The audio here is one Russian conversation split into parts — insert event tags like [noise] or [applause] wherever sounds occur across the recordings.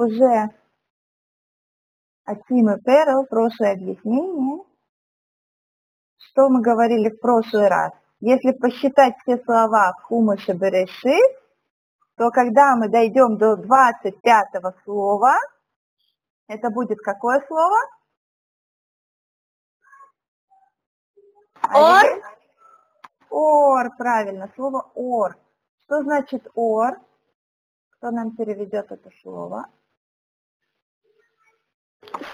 уже Атим и Перл, прошлое объяснение, что мы говорили в прошлый раз. Если посчитать все слова Хумаша Берешит, то когда мы дойдем до 25 слова, это будет какое слово? Ор. Ор, правильно, слово ор. Что значит ор? Кто нам переведет это слово?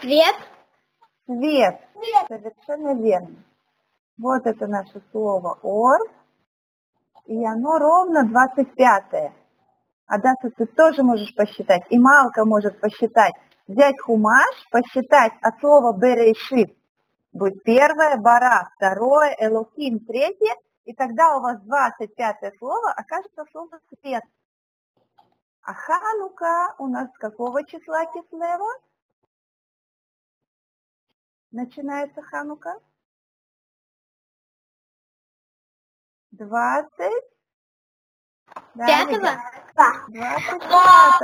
Свет. Свет. Совершенно верно. Вот это наше слово ор. И оно ровно 25-е. Адаса, ты тоже можешь посчитать, и Малка может посчитать. Взять хумаш, посчитать от слова берешит. Будет первое, бара, второе, элоким, третье, и тогда у вас 25 слово окажется слово свет. А Ханука у нас какого числа кислева? Начинается Ханука? 20. Да, Пятого? Да. 25.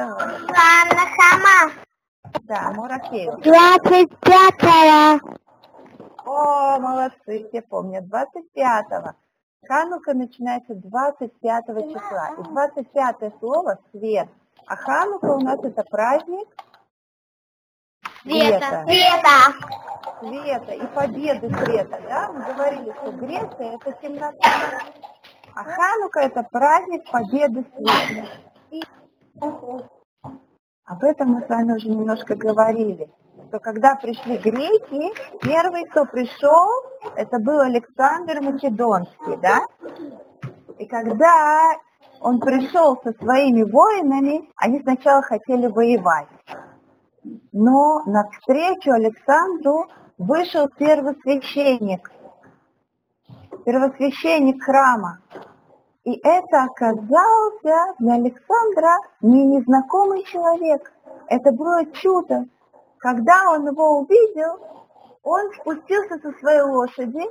Ладно, сама. Да, Муракеева. Двадцать пятого. О, молодцы, все помнят. 25-го. Ханука начинается 25 числа. И 25 слово «свет». А Ханука у нас это праздник Света. света. Света. И победы света. Да? Мы говорили, что Греция это темнота. А Ханука это праздник победы света. Об этом мы с вами уже немножко говорили. Что когда пришли греки, первый, кто пришел, это был Александр Македонский, да? И когда он пришел со своими воинами, они сначала хотели воевать. Но навстречу Александру вышел первосвященник, первосвященник храма. И это оказался для Александра не незнакомый человек. Это было чудо. Когда он его увидел, он спустился со своей лошади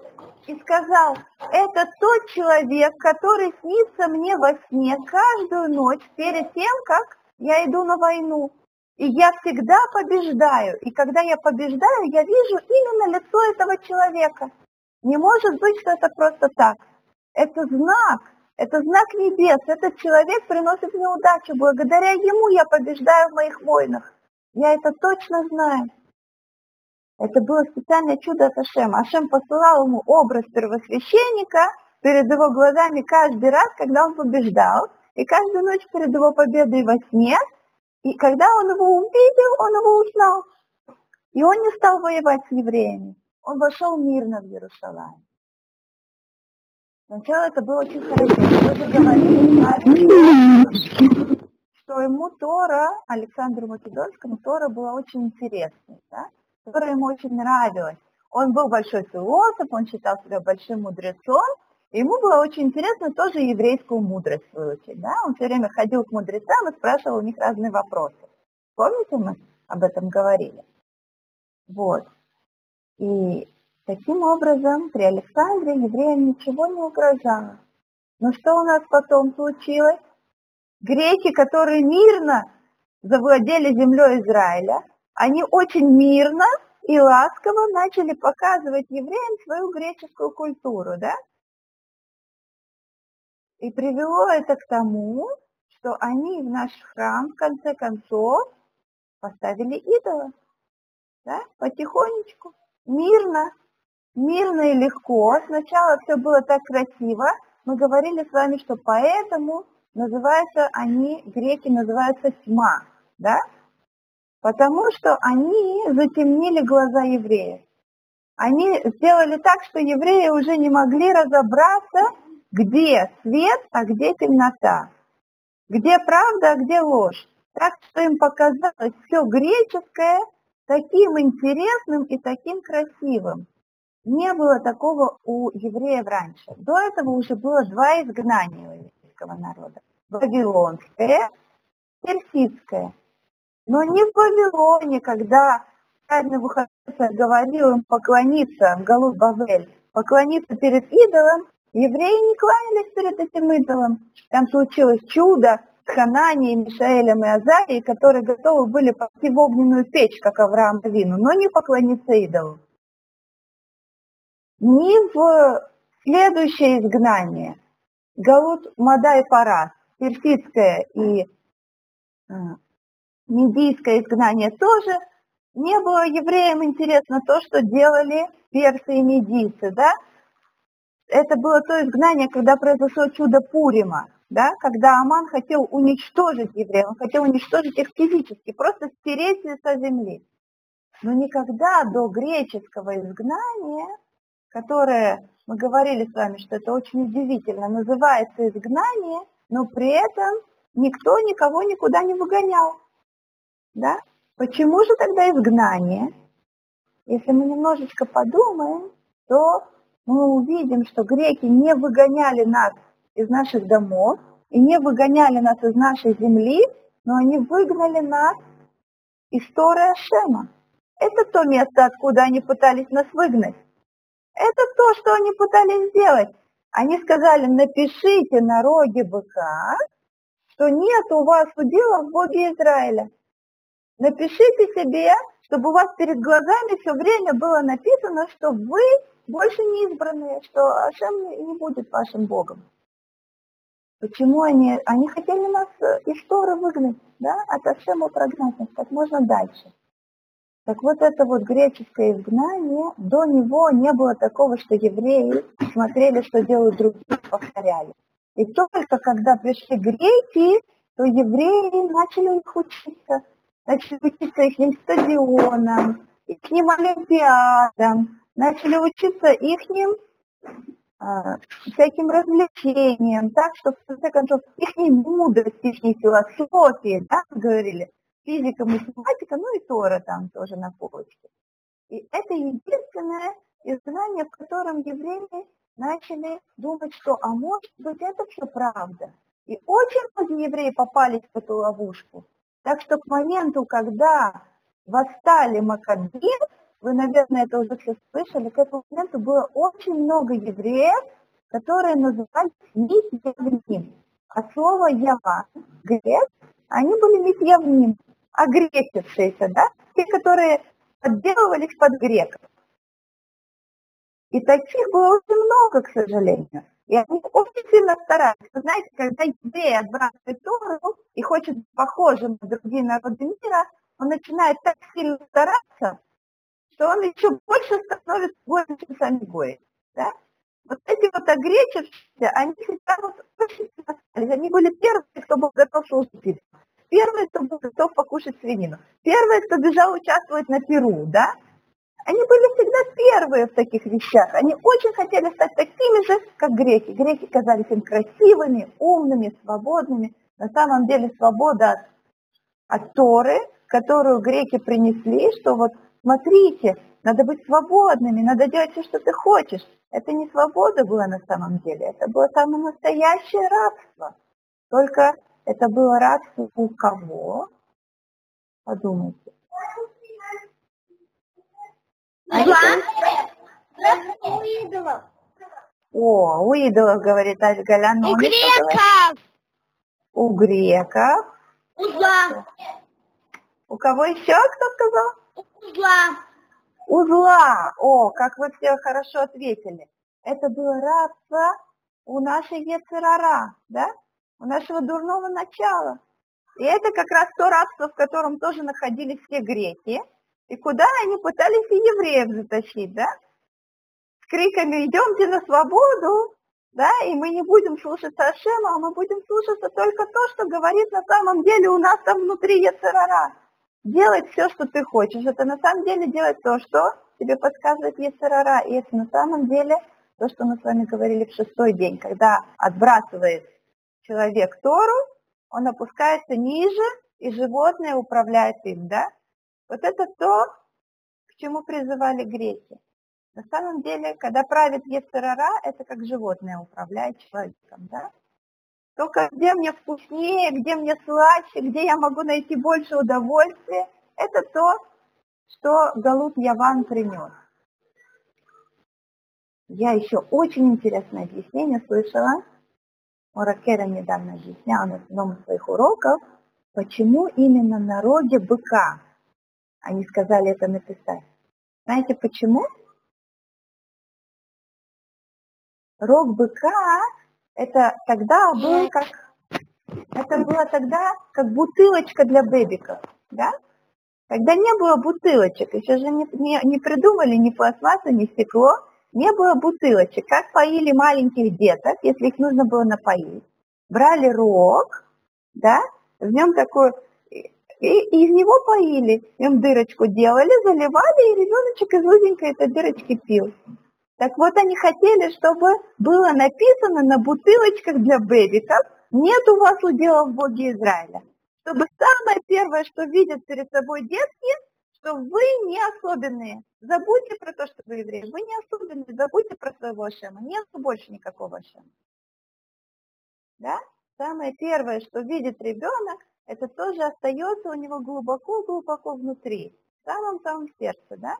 и сказал, это тот человек, который снится мне во сне каждую ночь перед тем, как я иду на войну. И я всегда побеждаю. И когда я побеждаю, я вижу именно лицо этого человека. Не может быть, что это просто так. Это знак, это знак небес. Этот человек приносит мне удачу. Благодаря ему я побеждаю в моих войнах. Я это точно знаю. Это было специальное чудо от Ашема. Ашем посылал ему образ первосвященника перед его глазами каждый раз, когда он побеждал. И каждую ночь перед его победой во сне. И когда он его увидел, он его узнал. И он не стал воевать с евреями. Он вошел мирно в Иерусалим. Сначала это было очень хорошо. Что ему Тора, Александру Македонскому, Тора была очень интересной, да? Тора ему очень нравилась. Он был большой философ, он считал себя большим мудрецом, и ему было очень интересно тоже еврейскую мудрость выучить. Да? Он все время ходил к мудрецам и спрашивал у них разные вопросы. Помните, мы об этом говорили? Вот. И таким образом при Александре евреям ничего не угрожало. Но что у нас потом случилось? Греки, которые мирно завладели землей Израиля, они очень мирно и ласково начали показывать евреям свою греческую культуру, да? И привело это к тому, что они в наш храм в конце концов поставили идола. Да? Потихонечку, мирно, мирно и легко. Сначала все было так красиво. Мы говорили с вами, что поэтому называются они, греки называются тьма. Да? Потому что они затемнили глаза евреев. Они сделали так, что евреи уже не могли разобраться, где свет, а где темнота, где правда, а где ложь. Так что им показалось все греческое таким интересным и таким красивым. Не было такого у евреев раньше. До этого уже было два изгнания у еврейского народа. Вавилонское, персидское. Но не в Вавилоне, когда царь Навуходоносор говорил им поклониться в Галут Бавель, поклониться перед идолом, Евреи не кланялись перед этим идолом. Там случилось чудо, с Хананией, Мишаэлем и Азарией, которые готовы были пойти в огненную печь, как Авраам Вину, но не поклониться идолу. Ни в следующее изгнание, Галут Мадай Парас, персидское и э, медийское изгнание тоже, не было евреям интересно то, что делали персы и медийцы, да? Это было то изгнание, когда произошло чудо Пурима, да, когда Аман хотел уничтожить евреев, он хотел уничтожить их физически, просто стереть со земли. Но никогда до греческого изгнания, которое, мы говорили с вами, что это очень удивительно, называется изгнание, но при этом никто никого никуда не выгонял. Да? Почему же тогда изгнание? Если мы немножечко подумаем, то мы увидим, что греки не выгоняли нас из наших домов и не выгоняли нас из нашей земли, но они выгнали нас из Торы Ашема. Это то место, откуда они пытались нас выгнать. Это то, что они пытались сделать. Они сказали, напишите на роге быка, что нет у вас удела в Боге Израиля. Напишите себе, чтобы у вас перед глазами все время было написано, что вы больше не избранные, что Ашем не будет вашим Богом. Почему они, они хотели нас из Торы выгнать, да, от Ашема прогнать нас как можно дальше. Так вот это вот греческое изгнание, до него не было такого, что евреи смотрели, что делают другие, повторяли. И только когда пришли греки, то евреи начали у них учиться, начали учиться их стадионам, их олимпиадам, начали учиться их а, всяким развлечениям, так что в конце концов их мудрость, их философии, да, говорили, физика, математика, ну и Тора там тоже на полочке. И это единственное изгнание, в котором евреи начали думать, что, а может быть, это все правда. И очень многие евреи попались в эту ловушку. Так что к моменту, когда восстали Маккабеи, вы, наверное, это уже все слышали, к этому моменту было очень много евреев, которые назывались митьявним. А слово «ява» – грек, они были митьявним, огречившиеся, да, те, которые подделывались под греков. И таких было очень много, к сожалению. И они очень сильно старались. Знаете, когда еврей отбрасывает Тору и хочет быть похожим на другие народы мира, он начинает так сильно стараться, что он еще больше становится гоем, чем сами гои. Да? Вот эти вот огречившиеся, они всегда вот очень старались. Они были первые, кто был готов служить. Первые, кто был готов покушать свинину. Первые, кто бежал участвовать на Перу, да? Они были всегда первые в таких вещах. Они очень хотели стать такими же, как греки. Греки казались им красивыми, умными, свободными. На самом деле свобода от, от Торы, которую греки принесли, что вот Смотрите, надо быть свободными, надо делать все, что ты хочешь. Это не свобода была на самом деле, это было самое настоящее рабство. Только это было рабство у кого? Подумайте. А у идолов. О, у идолов, говорит Альгаля. У греков. У греков. У зла. У кого еще, кто сказал? Узла. Узла. О, как вы все хорошо ответили. Это было рабство у нашей Ецерара, да? У нашего дурного начала. И это как раз то рабство, в котором тоже находились все греки, и куда они пытались и евреев затащить, да? С криками «идемте на свободу», да, и мы не будем слушаться Ашема, а мы будем слушаться только то, что говорит на самом деле у нас там внутри Ецерара делать все, что ты хочешь. Это на самом деле делать то, что тебе подсказывает Ецерара. И это на самом деле то, что мы с вами говорили в шестой день, когда отбрасывает человек Тору, он опускается ниже, и животное управляет им, да? Вот это то, к чему призывали греки. На самом деле, когда правит Ецерара, это как животное управляет человеком, да? Только где мне вкуснее, где мне слаще, где я могу найти больше удовольствия, это то, что Галут Яван принес. Я еще очень интересное объяснение слышала, Муракера недавно объяснял на одном из своих уроков, почему именно на роге быка они сказали это написать. Знаете почему? Рог быка это тогда был как это было тогда как бутылочка для бэбиков, да? Когда не было бутылочек, еще же не, не, не придумали ни пластмассу, ни стекло, не было бутылочек. Как поили маленьких деток, если их нужно было напоить? Брали рог, да, в нем такой, и, из него поили, нем дырочку делали, заливали, и ребеночек из узенькой этой дырочки пил. Так вот, они хотели, чтобы было написано на бутылочках для бэбиков, нет у вас удела в Боге Израиля. Чтобы самое первое, что видят перед собой детки, что вы не особенные. Забудьте про то, что вы евреи. Вы не особенные, забудьте про своего Ашема. Нет больше никакого Ашема. Да? Самое первое, что видит ребенок, это тоже остается у него глубоко-глубоко внутри, в самом-самом сердце, да?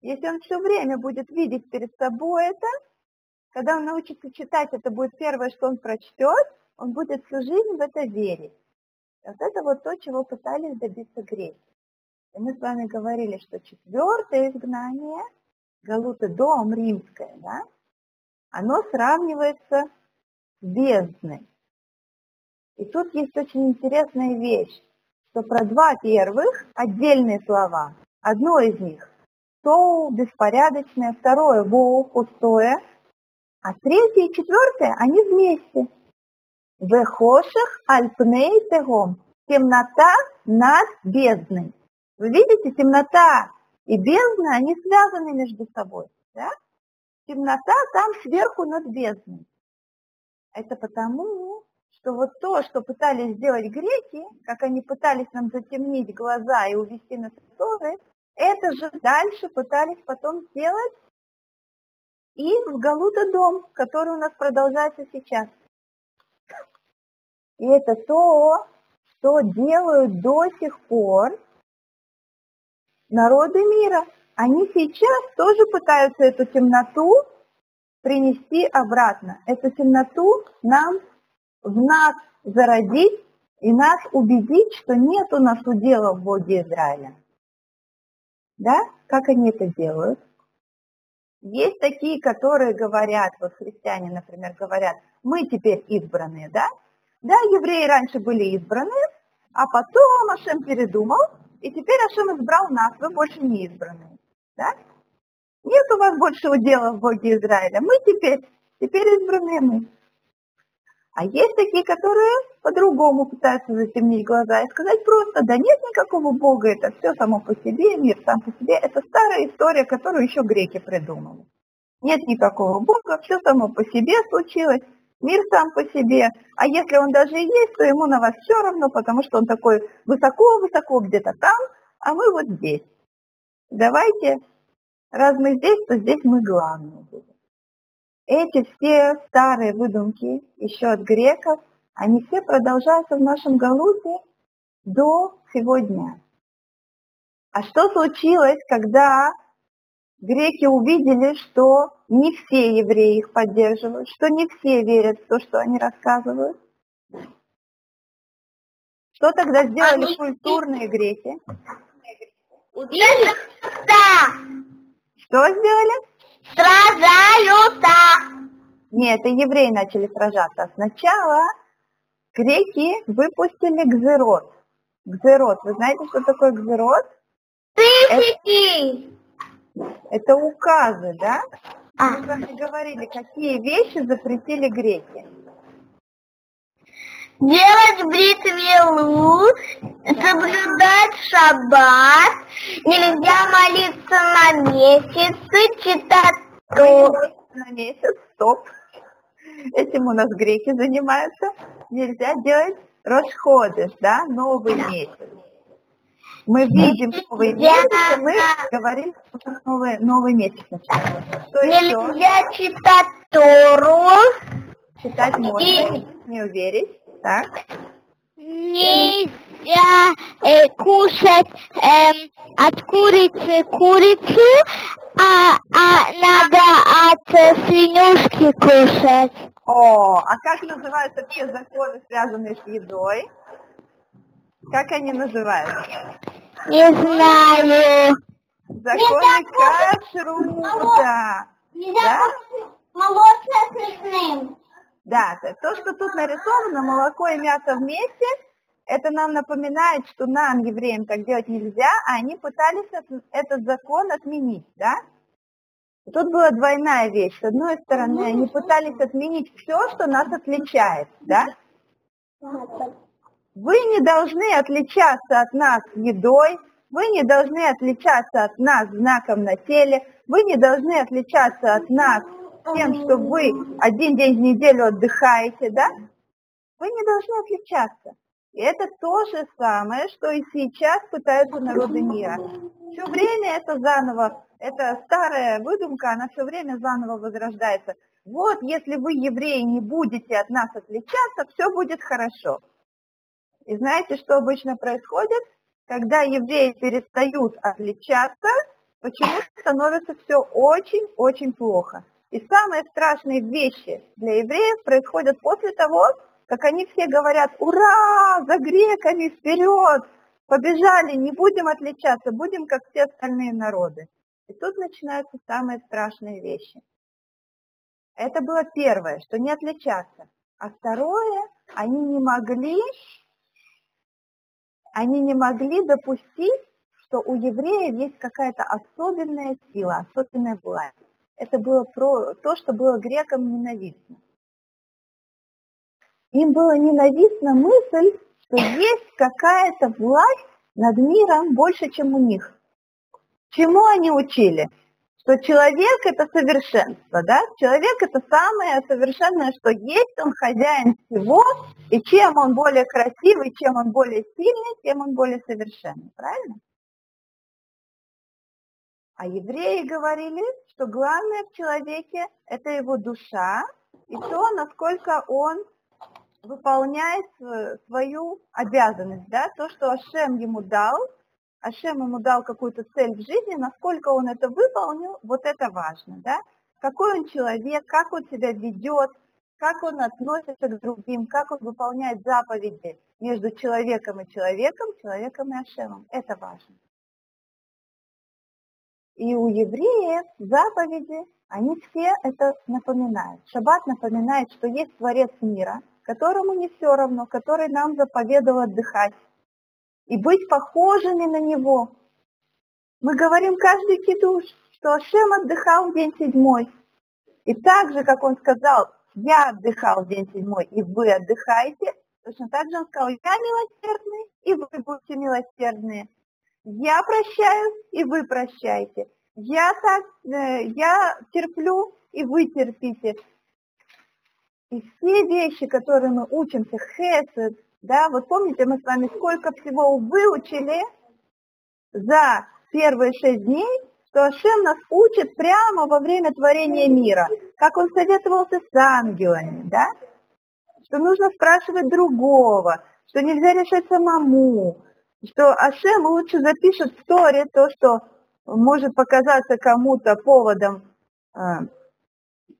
Если он все время будет видеть перед собой это, когда он научится читать, это будет первое, что он прочтет, он будет всю жизнь в это верить. Вот это вот то, чего пытались добиться греки. И мы с вами говорили, что четвертое изгнание, Галута дом римское, да, оно сравнивается с бездной. И тут есть очень интересная вещь, что про два первых отдельные слова. Одно из них – то беспорядочное, второе – воу, пустое – а третье и четвертое, они вместе. Вехоших альпней тегом. Темнота над бездной. Вы видите, темнота и бездна, они связаны между собой. Да? Темнота там сверху над бездной. Это потому, что вот то, что пытались сделать греки, как они пытались нам затемнить глаза и увести нас в Торы, это же дальше пытались потом сделать и в Галута дом, который у нас продолжается сейчас. И это то, что делают до сих пор народы мира. Они сейчас тоже пытаются эту темноту принести обратно. Эту темноту нам в нас зародить и нас убедить, что нет у нас удела в Боге Израиля. Да? Как они это делают? Есть такие, которые говорят, вот христиане, например, говорят, мы теперь избранные, да? Да, евреи раньше были избраны, а потом Ашем передумал, и теперь Ашем избрал нас, вы больше не избранные, да? Нет у вас больше удела в Боге Израиля, мы теперь, теперь избранные мы. А есть такие, которые по-другому пытаются затемнить глаза и сказать просто, да нет никакого Бога, это все само по себе, мир сам по себе. Это старая история, которую еще греки придумали. Нет никакого Бога, все само по себе случилось, мир сам по себе. А если он даже и есть, то ему на вас все равно, потому что он такой высоко-высоко где-то там, а мы вот здесь. Давайте, раз мы здесь, то здесь мы главные будем. Эти все старые выдумки еще от греков – они все продолжаются в нашем Галуте до сегодня. А что случилось, когда греки увидели, что не все евреи их поддерживают, что не все верят в то, что они рассказывают? Что тогда сделали они... культурные греки? Убийца! Что сделали? Сражаются! Нет, это евреи начали сражаться. Сначала Греки выпустили гзерот. Гзерот. Вы знаете, что такое гзерот? Тысячи! Это, это указы, да? А. Мы с вами говорили, какие вещи запретили греки. Делать бритвелу, соблюдать шаббат, нельзя молиться на месяц, читать то. На месяц, стоп. Этим у нас греки занимаются нельзя делать расходы, да, новый месяц. Мы видим новый месяц, и мы говорим, что новый, новый месяц начинается. Что нельзя еще? читать Тору. Читать можно, и... не уверить, так? Нельзя э, кушать э, от курицы курицу, а, а надо от свинюшки кушать. О, а как называются те законы, связанные с едой? Как они называются? Не знаю. Законы кашрута. Нельзя молочное с мясным. Да, то, что тут нарисовано, молоко и мясо вместе, это нам напоминает, что нам, евреям, так делать нельзя, а они пытались этот закон отменить, да? Тут была двойная вещь. С одной стороны, они пытались отменить все, что нас отличает, да? Вы не должны отличаться от нас едой, вы не должны отличаться от нас знаком на теле, вы не должны отличаться от нас тем, что вы один день в неделю отдыхаете, да? Вы не должны отличаться. И это то же самое, что и сейчас пытаются народы мира. Все время это заново, это старая выдумка, она все время заново возрождается. Вот, если вы, евреи, не будете от нас отличаться, все будет хорошо. И знаете, что обычно происходит? Когда евреи перестают отличаться, почему становится все очень-очень плохо. И самые страшные вещи для евреев происходят после того, как они все говорят, ура, за греками, вперед, побежали, не будем отличаться, будем как все остальные народы. И тут начинаются самые страшные вещи. Это было первое, что не отличаться. А второе, они не могли, они не могли допустить, что у евреев есть какая-то особенная сила, особенная власть. Это было про то, что было грекам ненавистно. Им было ненавистна мысль, что есть какая-то власть над миром больше, чем у них. Чему они учили? Что человек – это совершенство, да? Человек – это самое совершенное, что есть, он хозяин всего, и чем он более красивый, чем он более сильный, тем он более совершенный, правильно? А евреи говорили, что главное в человеке – это его душа, и то, насколько он выполняет свою обязанность, да, то, что Ашем ему дал, Ашем ему дал какую-то цель в жизни, насколько он это выполнил, вот это важно, да, какой он человек, как он себя ведет, как он относится к другим, как он выполняет заповеди между человеком и человеком, человеком и Ашемом, это важно. И у евреев заповеди, они все это напоминают. Шаббат напоминает, что есть Творец мира – которому не все равно, который нам заповедовал отдыхать и быть похожими на него. Мы говорим каждый кидуш, что Ашем отдыхал день седьмой. И так же, как он сказал, я отдыхал день седьмой, и вы отдыхаете, точно так же он сказал, я милосердный, и вы будете милосердные. Я прощаю, и вы прощаете. Я, так, э, я терплю, и вы терпите. И все вещи, которые мы учимся, хесед, да, вот помните, мы с вами сколько всего выучили за первые шесть дней, что Ашем нас учит прямо во время творения мира, как он советовался с ангелами, да, что нужно спрашивать другого, что нельзя решать самому, что Ашем лучше запишет в Торе то, что может показаться кому-то поводом э,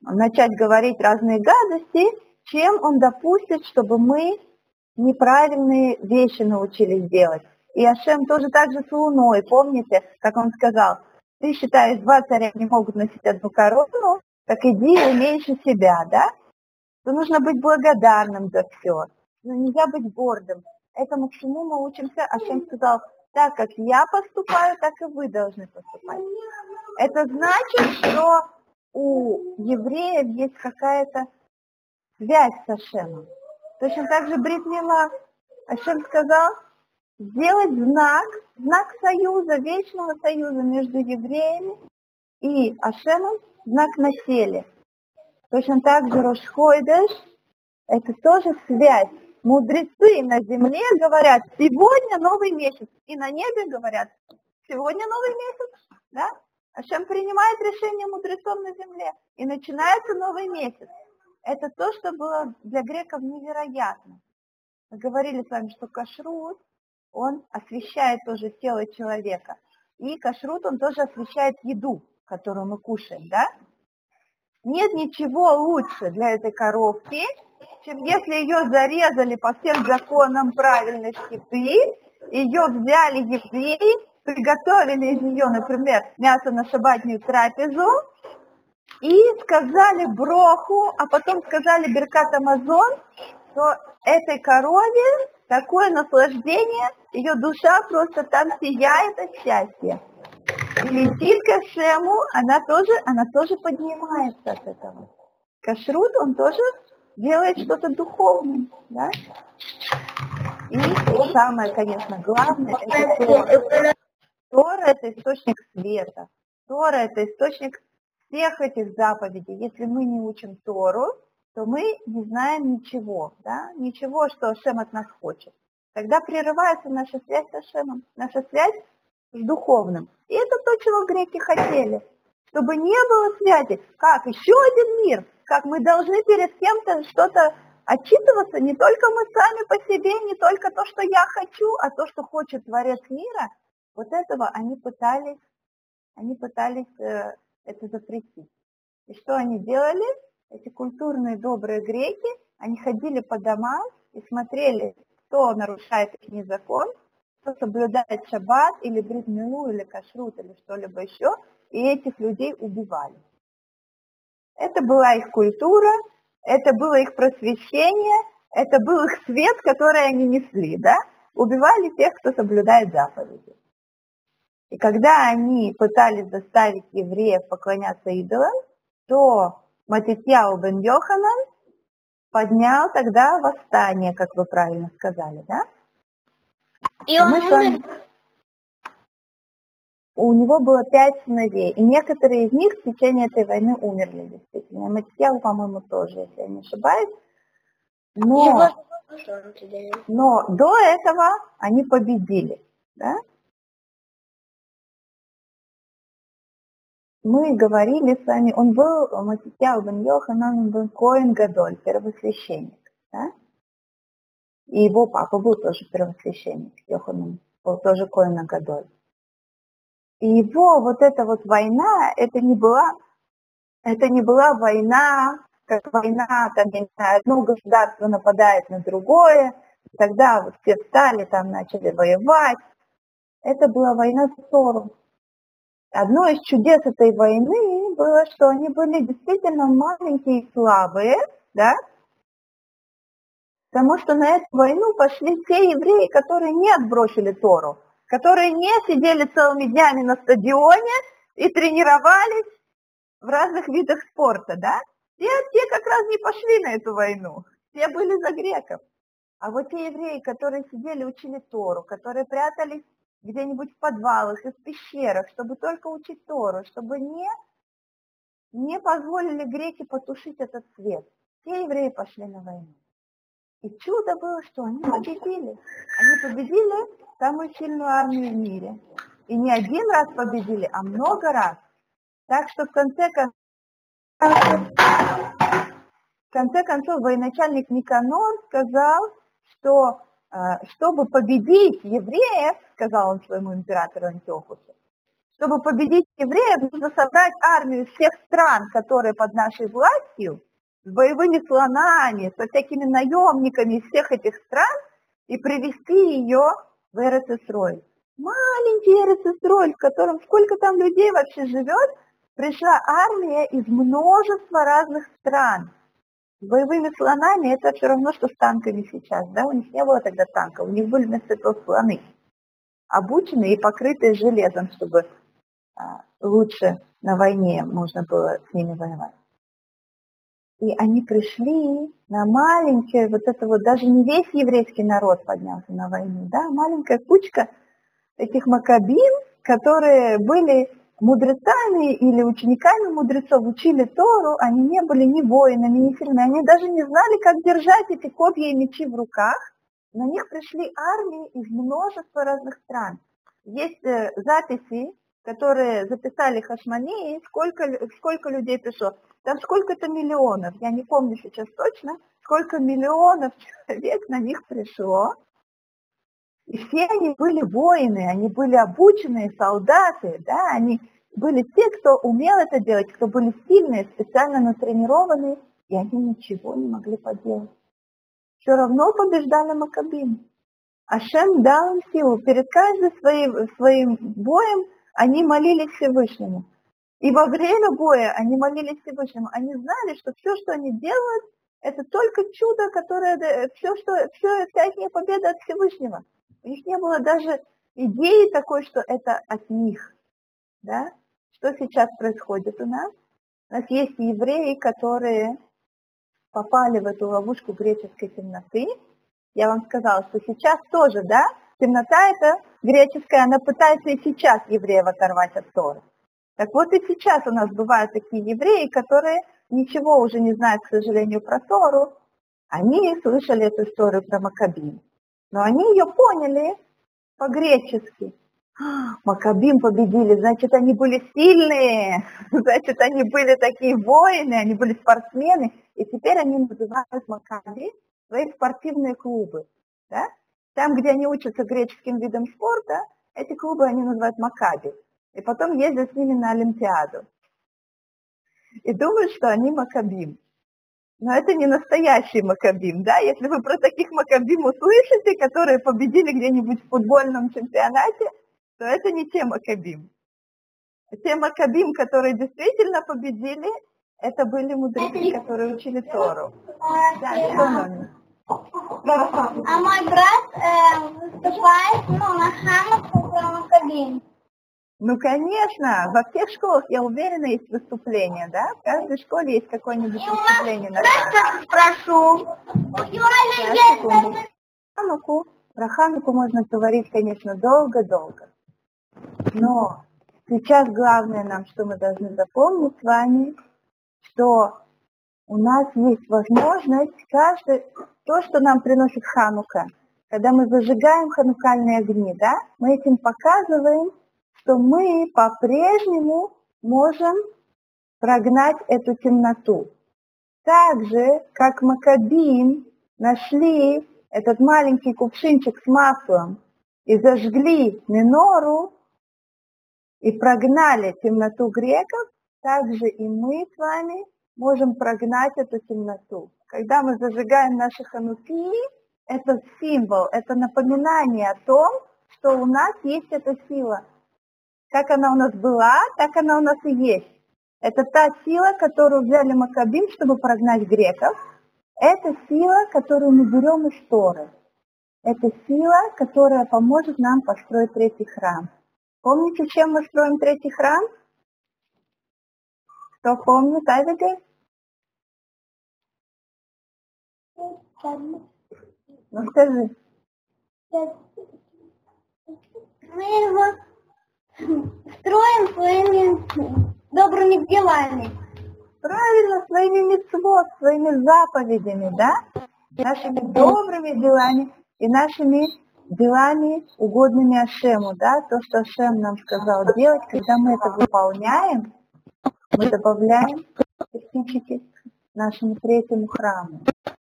начать говорить разные гадости, чем он допустит, чтобы мы неправильные вещи научились делать. И Ашем тоже так же с Луной, помните, как он сказал, ты считаешь, два царя не могут носить одну корону, так иди и уменьши себя, да? То нужно быть благодарным за все. Но нельзя быть гордым. Этому к чему мы учимся? Ашем сказал, так как я поступаю, так и вы должны поступать. Это значит, что у евреев есть какая-то связь с Ашемом. Точно так же Брит Мила. Ашем сказал, сделать знак, знак союза, вечного союза между евреями и Ашемом, знак на теле. Точно так же Рошхойдеш – это тоже связь. Мудрецы на земле говорят, сегодня новый месяц, и на небе говорят, сегодня новый месяц, да? Ашем принимает решение мудрецов на земле, и начинается новый месяц. Это то, что было для греков невероятно. Мы говорили с вами, что кашрут, он освещает тоже тело человека. И кашрут, он тоже освещает еду, которую мы кушаем, да? нет ничего лучше для этой коровки, чем если ее зарезали по всем законам правильной шкиты, ее взяли евреи, приготовили из нее, например, мясо на шабатную трапезу, и сказали броху, а потом сказали Беркат Амазон, что этой корове такое наслаждение, ее душа просто там сияет от счастья. И летит к Ашему, она тоже, она тоже поднимается от этого. Кашрут, он тоже делает что-то духовное, да? И самое, конечно, главное, это Тора. Тора – это источник света. Тора – это источник всех этих заповедей. Если мы не учим Тору, то мы не знаем ничего, да? ничего, что Ашем от нас хочет. Тогда прерывается наша связь с Ашемом, наша связь с духовным. И это то, чего греки хотели. Чтобы не было связи. Как? Еще один мир. Как мы должны перед кем-то что-то отчитываться. Не только мы сами по себе, не только то, что я хочу, а то, что хочет Творец мира. Вот этого они пытались, они пытались э, это запретить. И что они делали? Эти культурные добрые греки, они ходили по домам и смотрели, кто нарушает их закон, кто соблюдает шаббат или бритмилу, или кашрут, или что-либо еще, и этих людей убивали. Это была их культура, это было их просвещение, это был их свет, который они несли, да? Убивали тех, кто соблюдает заповеди. И когда они пытались заставить евреев поклоняться идолам, то Матитьяу бен Йоханан поднял тогда восстание, как вы правильно сказали, да? И он умер. У него было пять сыновей, и некоторые из них в течение этой войны умерли, действительно. Матьяу, по-моему, тоже, если я не ошибаюсь. Но, но до этого они победили, да? мы говорили с вами, он был, Матитяу бен Йоханан, он был Коин Гадоль, первосвященник. Да? И его папа был тоже первосвященник, Йоханан был тоже Коин Гадоль. И его вот эта вот война, это не была, это не была война, как война, там, я не знаю, одно государство нападает на другое, тогда вот все встали, там начали воевать. Это была война за Тору. Одно из чудес этой войны было, что они были действительно маленькие и слабые, да, потому что на эту войну пошли те евреи, которые не отбросили Тору, которые не сидели целыми днями на стадионе и тренировались в разных видах спорта, да, те, те как раз не пошли на эту войну, все были за греков. А вот те евреи, которые сидели, учили Тору, которые прятались где-нибудь в подвалах и в пещерах, чтобы только учить Тору, чтобы не, не позволили греки потушить этот свет. Все евреи пошли на войну. И чудо было, что они победили. Они победили самую сильную армию в мире. И не один раз победили, а много раз. Так что в конце концов, в конце концов военачальник Никанор сказал, что Э, чтобы победить евреев, сказал он своему императору Антиохусу, чтобы победить евреев, нужно собрать армию всех стран, которые под нашей властью, с боевыми слонами, со всякими наемниками из всех этих стран, и привести ее в Эрцесроль. Маленький Эрцесроль, в котором сколько там людей вообще живет, пришла армия из множества разных стран – боевыми слонами это все равно, что с танками сейчас, да, у них не было тогда танков, у них были вместо этого слоны, обученные и покрытые железом, чтобы а, лучше на войне можно было с ними воевать. И они пришли на маленькое, вот это вот, даже не весь еврейский народ поднялся на войну, да, маленькая кучка этих макабин, которые были мудрецами или учениками мудрецов учили Тору, они не были ни воинами, ни сильными, они даже не знали, как держать эти копья и мечи в руках. На них пришли армии из множества разных стран. Есть э, записи, которые записали Хашманеи, сколько, сколько людей пришло. Там сколько-то миллионов, я не помню сейчас точно, сколько миллионов человек на них пришло. И все они были воины, они были обученные солдаты, да, они были те, кто умел это делать, кто были сильные, специально натренированные, и они ничего не могли поделать. Все равно побеждали Макабим. Ашем дал им силу. Перед каждым своим, своим боем они молились Всевышнему. И во время боя они молились Всевышнему. Они знали, что все, что они делают, это только чудо, которое, все, что, все, вся их победа от Всевышнего. У них не было даже идеи такой, что это от них. Да? Что сейчас происходит у нас? У нас есть евреи, которые попали в эту ловушку греческой темноты. Я вам сказала, что сейчас тоже, да, темнота это греческая, она пытается и сейчас евреев оторвать от Торы. Так вот и сейчас у нас бывают такие евреи, которые ничего уже не знают, к сожалению, про Тору. Они слышали эту историю про Макабим. Но они ее поняли по-гречески. Макабим победили, значит, они были сильные, [laughs] значит, они были такие воины, они были спортсмены, и теперь они называют Макаби свои спортивные клубы. Да? Там, где они учатся греческим видам спорта, эти клубы они называют Макаби. И потом ездят с ними на Олимпиаду. И думают, что они Макабим. Но это не настоящий Макабим, да? Если вы про таких Макабим услышите, которые победили где-нибудь в футбольном чемпионате, то это не те Макабим. Те Макабим, которые действительно победили, это были мудрецы, которые учили Тору. Да, Нони? А мой брат э, выступает ну, на Хануку про Макабим. Ну, конечно, во всех школах, я уверена, есть выступления, да? В каждой школе есть какое-нибудь выступление на спрошу. Хануку. Про Хануку можно говорить, конечно, долго-долго. Но сейчас главное нам, что мы должны запомнить с вами, что у нас есть возможность каждый, то, что нам приносит Ханука, когда мы зажигаем ханукальные огни, да, мы этим показываем, что мы по-прежнему можем прогнать эту темноту. Так же, как Макабин нашли этот маленький кувшинчик с маслом и зажгли минору, и прогнали темноту греков, также и мы с вами можем прогнать эту темноту. Когда мы зажигаем наши хануки, это символ, это напоминание о том, что у нас есть эта сила. Как она у нас была, так она у нас и есть. Это та сила, которую взяли Макабим, чтобы прогнать греков. Это сила, которую мы берем из Торы. Это сила, которая поможет нам построить третий храм. Помните, чем мы строим третий храм? Помнит, Айвиды? Ну скажи. Мы его строим своими добрыми делами. Правильно, своими митцвот, своими заповедями, да? Нашими добрыми делами и нашими делами, угодными Ашему, да, то, что Ашем нам сказал делать, когда мы это выполняем, мы добавляем кирпичики к нашему третьему храму.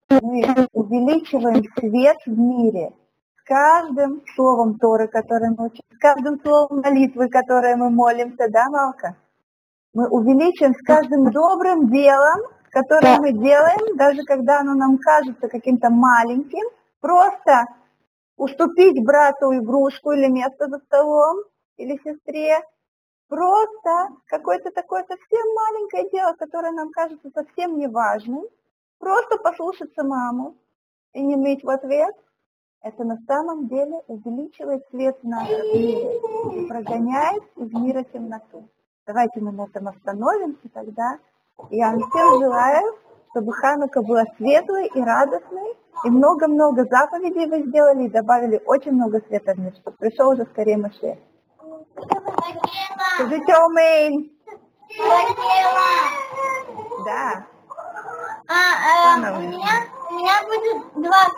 Мы увеличиваем свет в мире с каждым словом Торы, которое мы учим, с каждым словом молитвы, которое мы молимся, да, Малка? Мы увеличиваем с каждым добрым делом, которое мы делаем, даже когда оно нам кажется каким-то маленьким, просто уступить брату игрушку или место за столом, или сестре, просто какое-то такое совсем маленькое дело, которое нам кажется совсем неважным, просто послушаться маму и не ныть в ответ, это на самом деле увеличивает свет в нашем мире и прогоняет из мира темноту. Давайте мы на этом остановимся тогда. Я вам всем желаю, чтобы Ханука была светлой и радостной, и много-много заповедей вы сделали и добавили очень много света в мир, чтобы пришел уже скорее Машех. Скажите Омейн. Да. А, э, у меня, у меня будет два